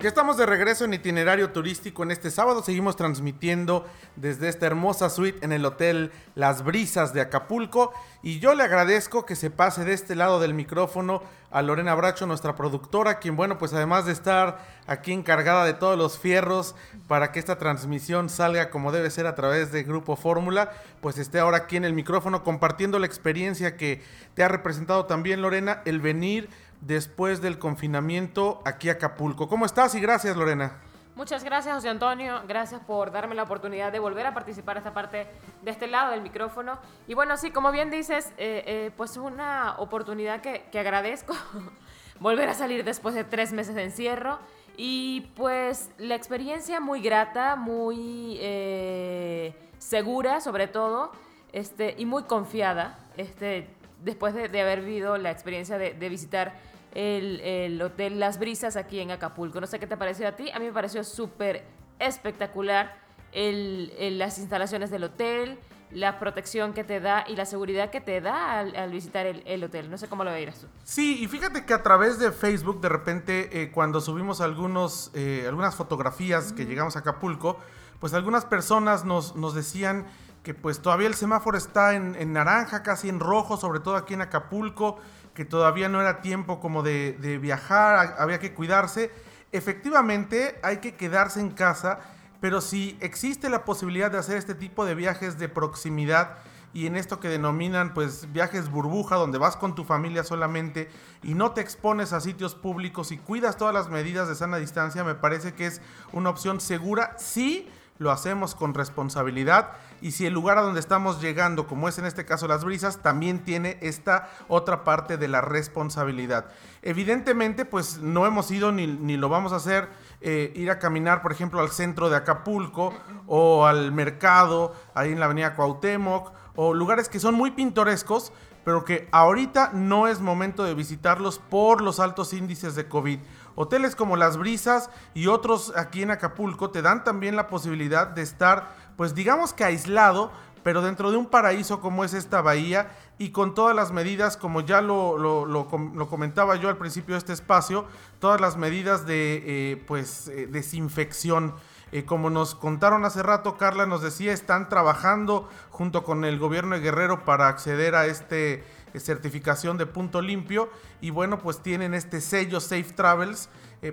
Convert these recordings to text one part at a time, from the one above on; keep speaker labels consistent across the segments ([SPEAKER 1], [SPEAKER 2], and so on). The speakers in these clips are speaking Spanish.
[SPEAKER 1] Ya estamos de regreso en itinerario turístico en este sábado. Seguimos transmitiendo desde esta hermosa suite en el Hotel Las Brisas de Acapulco. Y yo le agradezco que se pase de este lado del micrófono a Lorena Bracho, nuestra productora, quien, bueno, pues además de estar aquí encargada de todos los fierros para que esta transmisión salga como debe ser a través de Grupo Fórmula, pues esté ahora aquí en el micrófono compartiendo la experiencia que te ha representado también, Lorena, el venir después del confinamiento aquí a Acapulco. ¿Cómo estás? Y gracias, Lorena.
[SPEAKER 2] Muchas gracias, José Antonio. Gracias por darme la oportunidad de volver a participar esta parte de este lado del micrófono. Y bueno, sí, como bien dices, eh, eh, pues una oportunidad que, agradezco. volver a salir después de tres meses de encierro. Y pues la experiencia muy grata, muy eh, segura sobre todo, este, y muy confiada, este, después de, haber vivido la experiencia de, de visitar el, Hotel Las Brisas aquí en Acapulco. No sé qué te pareció a ti, a mí me pareció súper espectacular el, las instalaciones del hotel, la protección que te da y la seguridad que te da al, visitar el, hotel. No sé cómo lo veías tú.
[SPEAKER 1] Sí, y fíjate que a través de Facebook, de repente, eh, cuando subimos algunos, eh, algunas fotografías que llegamos a Acapulco, pues algunas personas nos, nos decían que pues todavía el semáforo está en, en naranja, casi en rojo, sobre todo aquí en Acapulco que todavía no era tiempo como de, viajar, había que cuidarse. Efectivamente, hay que quedarse en casa, pero si existe la posibilidad de hacer este tipo de viajes de proximidad, y en esto que denominan pues viajes burbuja donde vas con tu familia solamente y no te expones a sitios públicos y cuidas todas las medidas de sana distancia, me parece que es una opción segura sí lo hacemos con responsabilidad y si el lugar a donde estamos llegando, como es en este caso las brisas, también tiene esta otra parte de la responsabilidad. Evidentemente, pues no hemos ido ni, lo vamos a hacer, eh, ir a caminar, por ejemplo, al centro de Acapulco o al mercado, ahí en la avenida Cuauhtémoc, o lugares que son muy pintorescos, pero que ahorita no es momento de visitarlos por los altos índices de COVID. Hoteles como Las Brisas y otros aquí en Acapulco te dan también la posibilidad de estar, pues digamos que aislado, pero dentro de un paraíso como es esta bahía y con todas las medidas, como ya lo, comentaba yo al principio de este espacio, todas las medidas de eh, pues eh, desinfección. Eh, como nos contaron hace rato, Carla nos decía, están trabajando junto con el gobierno de Guerrero para acceder a este certificación de punto limpio y bueno pues tienen este sello Safe Travels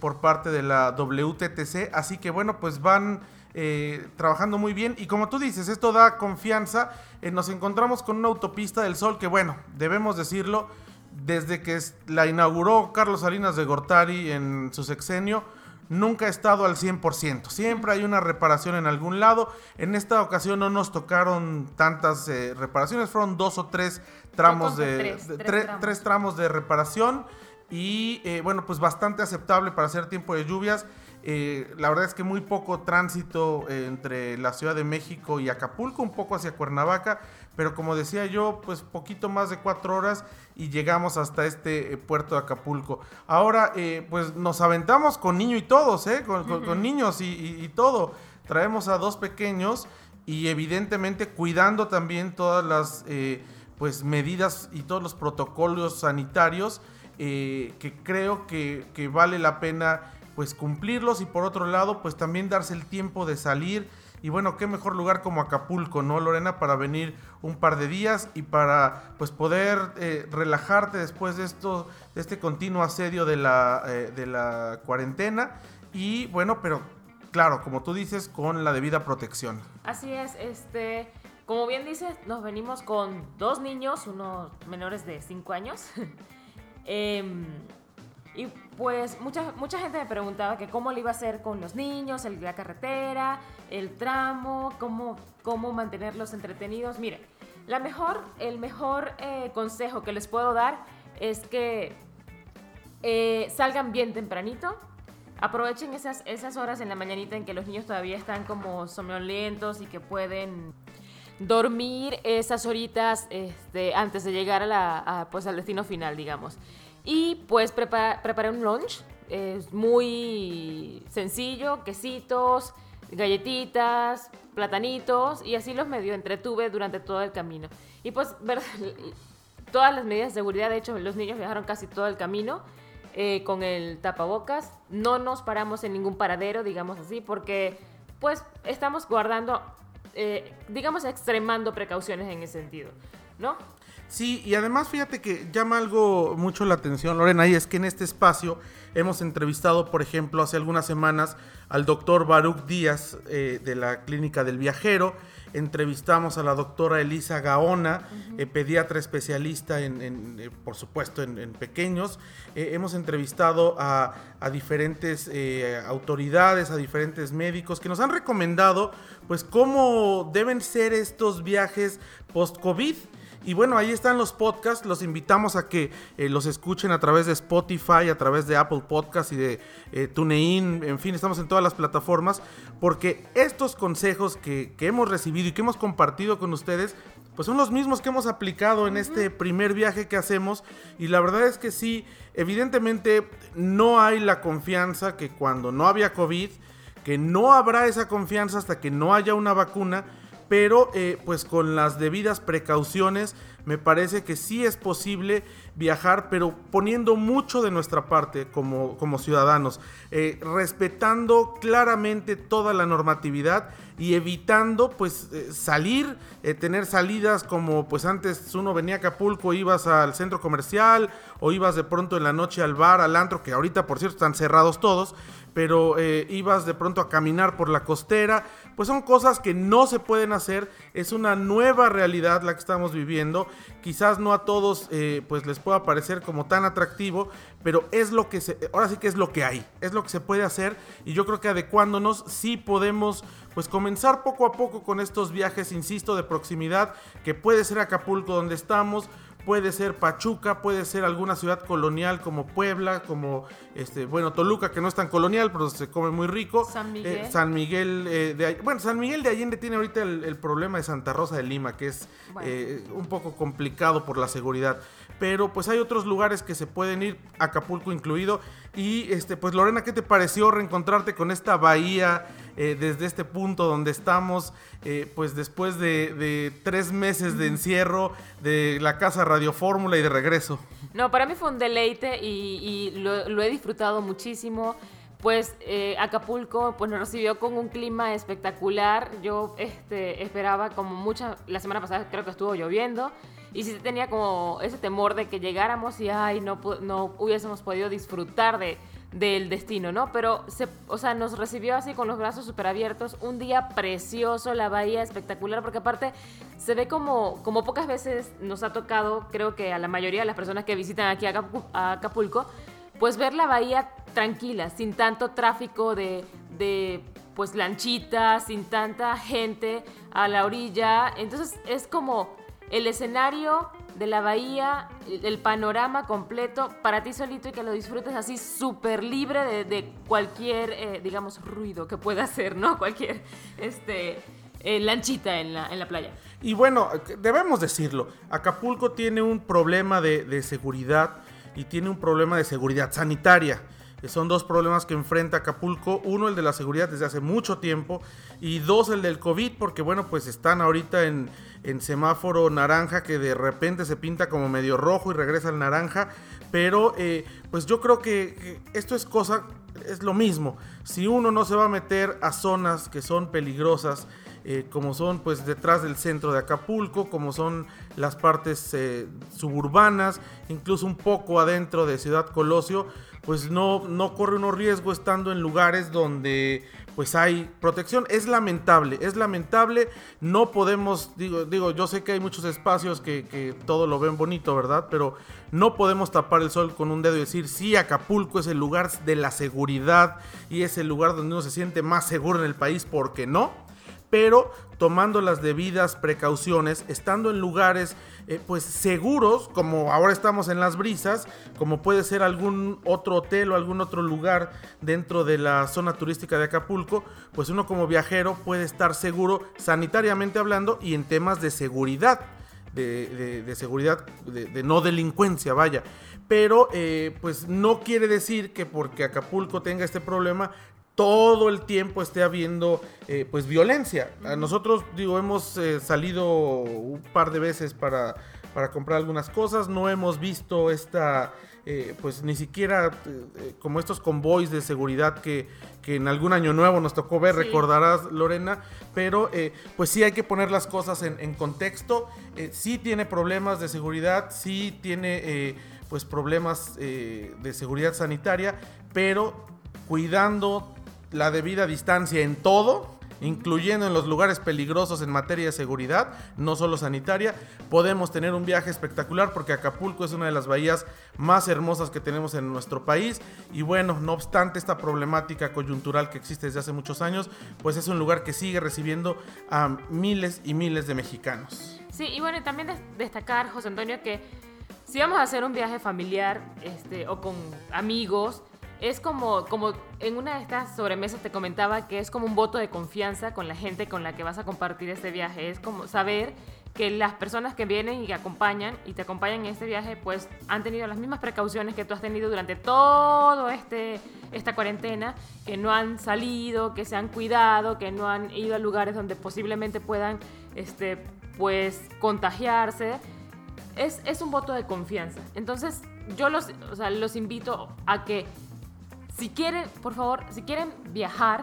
[SPEAKER 1] por parte de la WTTC así que bueno pues van eh, trabajando muy bien y como tú dices esto da confianza eh, nos encontramos con una autopista del sol que bueno debemos decirlo desde que la inauguró Carlos Salinas de Gortari en su sexenio nunca ha estado al 100%. Siempre hay una reparación en algún lado. En esta ocasión no nos tocaron tantas eh, reparaciones, fueron dos o tres tramos de, tres, tramos. de reparación y bueno, pues bastante aceptable para hacer tiempo de lluvias. Eh, la verdad es que muy poco tránsito entre la Ciudad de México y Acapulco, un poco hacia Cuernavaca, pero como decía yo, pues poquito más de cuatro horas y llegamos hasta este eh, puerto de Acapulco. Ahora, eh, pues nos aventamos con niño y todos, ¿eh? Con, niños y, todo. Traemos a dos pequeños y evidentemente cuidando también todas las pues medidas y todos los protocolos sanitarios que creo que, que vale la pena pues cumplirlos y por otro lado pues también darse el tiempo de salir y bueno, qué mejor lugar como Acapulco, ¿no, Lorena? Para venir un par de días y para pues poder eh, relajarte después de esto, de este continuo asedio de la, eh, de la cuarentena. Y bueno, pero claro, como tú dices, con la debida protección.
[SPEAKER 2] Así es, este, como bien dices, nos venimos con dos niños, unos menores de 5 años. Em, y pues mucha, mucha gente me preguntaba que cómo le iba a hacer con los niños, la carretera, el tramo, cómo, cómo mantenerlos entretenidos. Miren, la mejor, el mejor eh, consejo que les puedo dar es que eh, salgan bien tempranito. Aprovechen esas, esas horas en la mañanita en que los niños todavía están como somnolentos y que pueden dormir esas horitas este, antes de llegar a la, pues al destino final, digamos. Y pues preparé un lunch. Es muy sencillo, quesitos, galletitas, platanitos y así los medio entretuve durante todo el camino. Y pues, ver, todas las medidas de seguridad, de hecho, los niños viajaron casi todo el camino eh, con el tapabocas. No nos paramos en ningún paradero, digamos así, porque pues estamos guardando, eh, digamos, extremando precauciones en ese sentido, ¿no?
[SPEAKER 1] Sí, y además fíjate que llama algo mucho la atención, Lorena, y es que en este espacio hemos entrevistado, por ejemplo, hace algunas semanas al doctor Baruch Díaz eh, de la Clínica del Viajero, entrevistamos a la doctora Elisa Gaona, eh, pediatra especialista en, eh, por supuesto, en, pequeños. hemos entrevistado a, a diferentes autoridades, a diferentes médicos que nos han recomendado, pues, cómo deben ser estos viajes post-COVID. Y bueno, ahí están los podcasts. Los invitamos a que eh, los escuchen a través de Spotify, a través de Apple Podcasts y de eh, TuneIn. En fin, estamos en todas las plataformas. Porque estos consejos que, hemos recibido y que hemos compartido con ustedes, pues son los mismos que hemos aplicado en este primer viaje que hacemos. Y la verdad es que sí, evidentemente no hay la confianza que cuando no había COVID, que no habrá esa confianza hasta que no haya una vacuna pero eh, pues con las debidas precauciones me parece que sí es posible viajar, pero poniendo mucho de nuestra parte como, como ciudadanos, eh, respetando claramente toda la normatividad y evitando pues eh, salir, tener salidas como pues antes uno venía a Acapulco, ibas al centro comercial o ibas de pronto en la noche al bar, al antro, que ahorita por cierto están cerrados todos, pero ibas de pronto a caminar por la costera, pues son cosas que no se pueden hacer, es una nueva realidad la que estamos viviendo, quizás no a todos eh, pues les pueda parecer como tan atractivo, pero es lo que se, ahora sí que es lo que hay, es lo que se puede hacer y yo creo que adecuándonos sí podemos pues comenzar poco a poco con estos viajes, insisto, de proximidad, que puede ser Acapulco donde estamos, puede ser Pachuca, puede ser alguna ciudad colonial como Puebla, como este, bueno, Toluca, que no es tan colonial, pero se come muy rico.
[SPEAKER 2] San eh, Miguel.
[SPEAKER 1] San Miguel eh, de bueno, San Miguel de Allende tiene ahorita el, problema de Santa Rosa de Lima, que es eh, un poco complicado por la seguridad. Pero pues hay otros lugares que se pueden ir, Acapulco incluido. Y este, pues Lorena, ¿qué te pareció reencontrarte con esta bahía desde este punto donde estamos? pues después de, tres meses de encierro de la casa Radio Fórmula y de regreso.
[SPEAKER 2] No, para mí fue un deleite y, lo, lo he disfrutado muchísimo. Pues eh, Acapulco pues nos recibió con un clima espectacular. Yo este, esperaba como mucha, la semana pasada creo que estuvo lloviendo y sí tenía como ese temor de que llegáramos y ay, no, no hubiésemos podido disfrutar de, del destino, ¿no? Pero, se, o sea, nos recibió así con los brazos súper abiertos, un día precioso, la bahía espectacular, porque aparte se ve como, como pocas veces nos ha tocado, creo que a la mayoría de las personas que visitan aquí a Acapulco, pues ver la bahía tranquila, sin tanto tráfico de, de pues lanchitas, sin tanta gente a la orilla. Entonces es como el escenario de la bahía, el panorama completo para ti solito y que lo disfrutes así súper libre de, cualquier, eh, digamos, ruido que pueda hacer, ¿no? Cualquier este, eh, lanchita en la, en la playa.
[SPEAKER 1] Y bueno, debemos decirlo, Acapulco tiene un problema de, de seguridad y tiene un problema de seguridad sanitaria. Son dos problemas que enfrenta Acapulco. Uno, el de la seguridad desde hace mucho tiempo. Y dos, el del COVID, porque bueno, pues están ahorita en, semáforo naranja que de repente se pinta como medio rojo y regresa al naranja. Pero eh, pues yo creo que esto es cosa, es lo mismo. Si uno no se va a meter a zonas que son peligrosas, eh, como son pues detrás del centro de Acapulco, como son las partes eh, suburbanas, incluso un poco adentro de Ciudad Colosio, pues no, no corre uno riesgo estando en lugares donde pues hay protección. Es lamentable, es lamentable, no podemos, digo, digo yo sé que hay muchos espacios que, que todo lo ven bonito, ¿verdad? Pero no podemos tapar el sol con un dedo y decir, sí, Acapulco es el lugar de la seguridad y es el lugar donde uno se siente más seguro en el país, porque no pero tomando las debidas precauciones, estando en lugares eh, pues seguros, como ahora estamos en las brisas, como puede ser algún otro hotel o algún otro lugar dentro de la zona turística de Acapulco, pues uno como viajero puede estar seguro sanitariamente hablando y en temas de seguridad. De, seguridad, de, no delincuencia, vaya. Pero, eh, pues no quiere decir que porque Acapulco tenga este problema, todo el tiempo esté habiendo eh, pues violencia. A nosotros digo hemos eh, salido un par de veces para, para comprar algunas cosas, no hemos visto esta eh, pues ni siquiera como estos convoys de seguridad que, que, en algún año nuevo nos tocó ver, recordarás Lorena, pero pues sí hay que poner las cosas en, en contexto, sí tiene problemas de seguridad, sí tiene pues problemas de seguridad sanitaria, pero cuidando la debida distancia en todo, incluyendo en los lugares peligrosos en materia de seguridad, no solo sanitaria, podemos tener un viaje espectacular porque Acapulco es una de las bahías más hermosas que tenemos en nuestro país y bueno, no obstante esta problemática coyuntural que existe desde hace muchos años, pues es un lugar que sigue recibiendo a miles y miles de mexicanos.
[SPEAKER 2] Sí, y bueno, también destacar, José Antonio, que si vamos a hacer un viaje familiar este, o con amigos, es como, como en una de estas sobremesas te comentaba que es como un voto de confianza con la gente con la que vas a compartir este viaje. Es como saber que las personas que vienen y que acompañan y te acompañan en este viaje pues han tenido las mismas precauciones que tú has tenido durante todo este esta cuarentena, que no han salido, que se han cuidado, que no han ido a lugares donde posiblemente puedan este pues contagiarse. Es, es un voto de confianza. Entonces, yo los, o sea, los invito a que si quieren, por favor, si quieren viajar,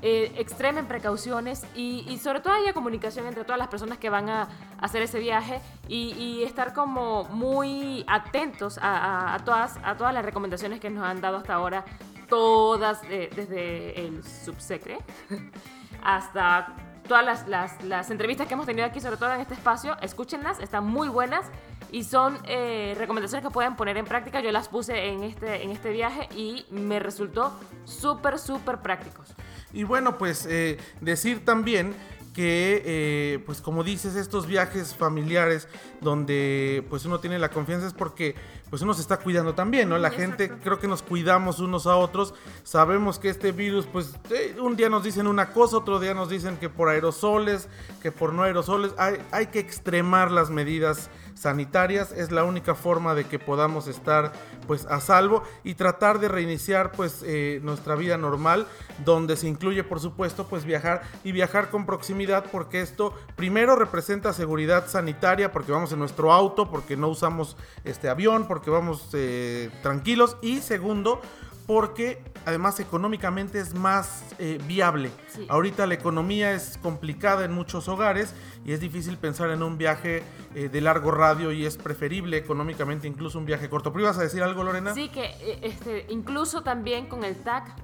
[SPEAKER 2] eh, extremen precauciones y, sobre todo haya comunicación entre todas las personas que van a, hacer ese viaje y, estar como muy atentos a, todas, a todas las recomendaciones que nos han dado hasta ahora, todas, eh, desde el subsecre hasta todas las, las, las, entrevistas que hemos tenido aquí, sobre todo en este espacio, escúchenlas, están muy buenas y son eh, recomendaciones que pueden poner en práctica. Yo las puse en este, en este viaje y me resultó súper, súper prácticos.
[SPEAKER 1] Y bueno, pues eh, decir también que, eh, pues como dices, estos viajes familiares donde pues uno tiene la confianza es porque pues uno se está cuidando también, ¿no? La gente creo que nos cuidamos unos a otros, sabemos que este virus pues un día nos dicen una cosa, otro día nos dicen que por aerosoles, que por no aerosoles, hay, hay que extremar las medidas sanitarias es la única forma de que podamos estar pues a salvo y tratar de reiniciar pues eh, nuestra vida normal donde se incluye por supuesto pues viajar y viajar con proximidad porque esto primero representa seguridad sanitaria porque vamos en nuestro auto porque no usamos este avión porque vamos eh, tranquilos y segundo porque además económicamente es más eh, viable. Ahorita la economía es complicada en muchos hogares y es difícil pensar en un viaje eh, de largo radio y es preferible económicamente incluso un viaje corto. ¿Pero ibas a decir algo, Lorena?
[SPEAKER 2] Sí, que eh, este, incluso también con el TAC,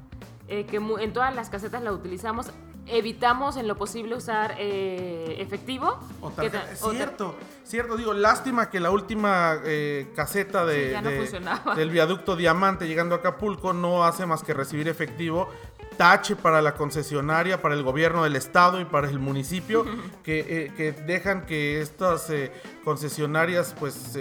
[SPEAKER 2] que en todas las casetas la utilizamos, evitamos en lo posible usar eh, efectivo.
[SPEAKER 1] O cierto, cierto, digo, lástima que la última eh, caseta de, del viaducto Diamante llegando a Acapulco no hace más que recibir efectivo. Tache para la concesionaria, para el gobierno del estado y para el municipio, que, eh, dejan que estas concesionarias pues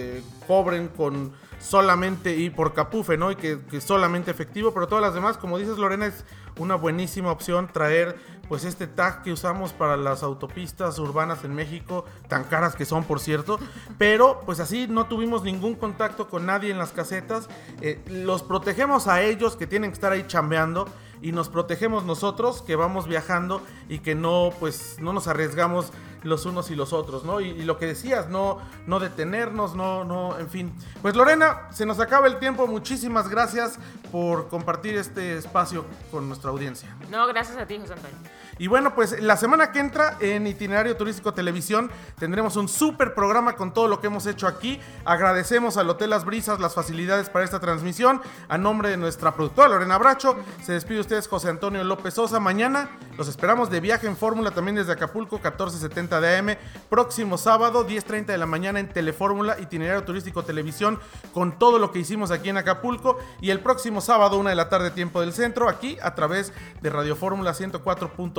[SPEAKER 1] cobren con solamente y por capufe, ¿no? Y que, que solamente efectivo, pero todas las demás, como dices Lorena, es una buenísima opción traer pues este tag que usamos para las autopistas urbanas en México, tan caras que son por cierto, pero pues así no tuvimos ningún contacto con nadie en las casetas, eh, los protegemos a ellos que tienen que estar ahí chambeando y nos protegemos nosotros que vamos viajando y que no pues no nos arriesgamos los unos y los otros, ¿no? Y, lo que decías, no, no detenernos, no, no, en fin. Pues Lorena, se nos acaba el tiempo. Muchísimas gracias por compartir este espacio con nuestra audiencia.
[SPEAKER 2] No, gracias a ti, José Antonio.
[SPEAKER 1] Y bueno, pues la semana que entra en Itinerario Turístico Televisión tendremos un súper programa con todo lo que hemos hecho aquí. Agradecemos al Hotel Las Brisas las facilidades para esta transmisión. A nombre de nuestra productora Lorena Bracho, se despide ustedes José Antonio López Sosa. Mañana los esperamos de viaje en Fórmula también desde Acapulco, 1470 de AM. Próximo sábado, 10.30 de la mañana en Telefórmula, Itinerario Turístico Televisión, con todo lo que hicimos aquí en Acapulco. Y el próximo sábado, 1 de la tarde, tiempo del centro, aquí a través de Radio Fórmula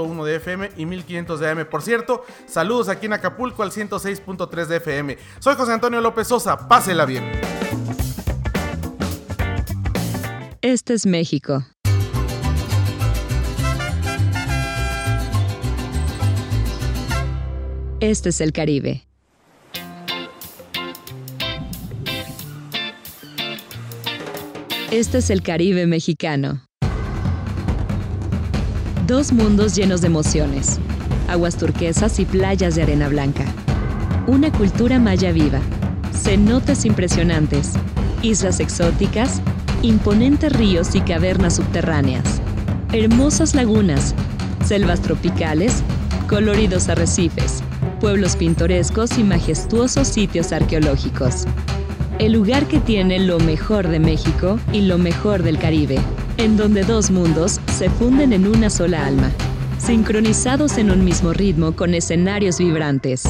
[SPEAKER 1] 104.1 de FM y 1500 de AM. Por cierto, saludos aquí en Acapulco al 106.3 de FM. Soy José Antonio López Sosa, pásela bien.
[SPEAKER 3] Este es México. Este es el Caribe. Este es el Caribe mexicano. Dos mundos llenos de emociones, aguas turquesas y playas de arena blanca. Una cultura maya viva, cenotes impresionantes, islas exóticas, imponentes ríos y cavernas subterráneas, hermosas lagunas, selvas tropicales, coloridos arrecifes, pueblos pintorescos y majestuosos sitios arqueológicos. El lugar que tiene lo mejor de México y lo mejor del Caribe, en donde dos mundos se funden en una sola alma, sincronizados en un mismo ritmo con escenarios vibrantes.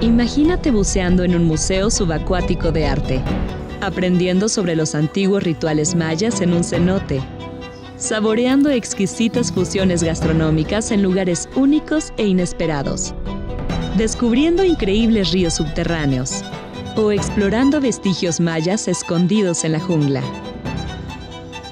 [SPEAKER 3] Imagínate buceando en un museo subacuático de arte, aprendiendo sobre los antiguos rituales mayas en un cenote, saboreando exquisitas fusiones gastronómicas en lugares únicos e inesperados, descubriendo increíbles ríos subterráneos o explorando vestigios mayas escondidos en la jungla.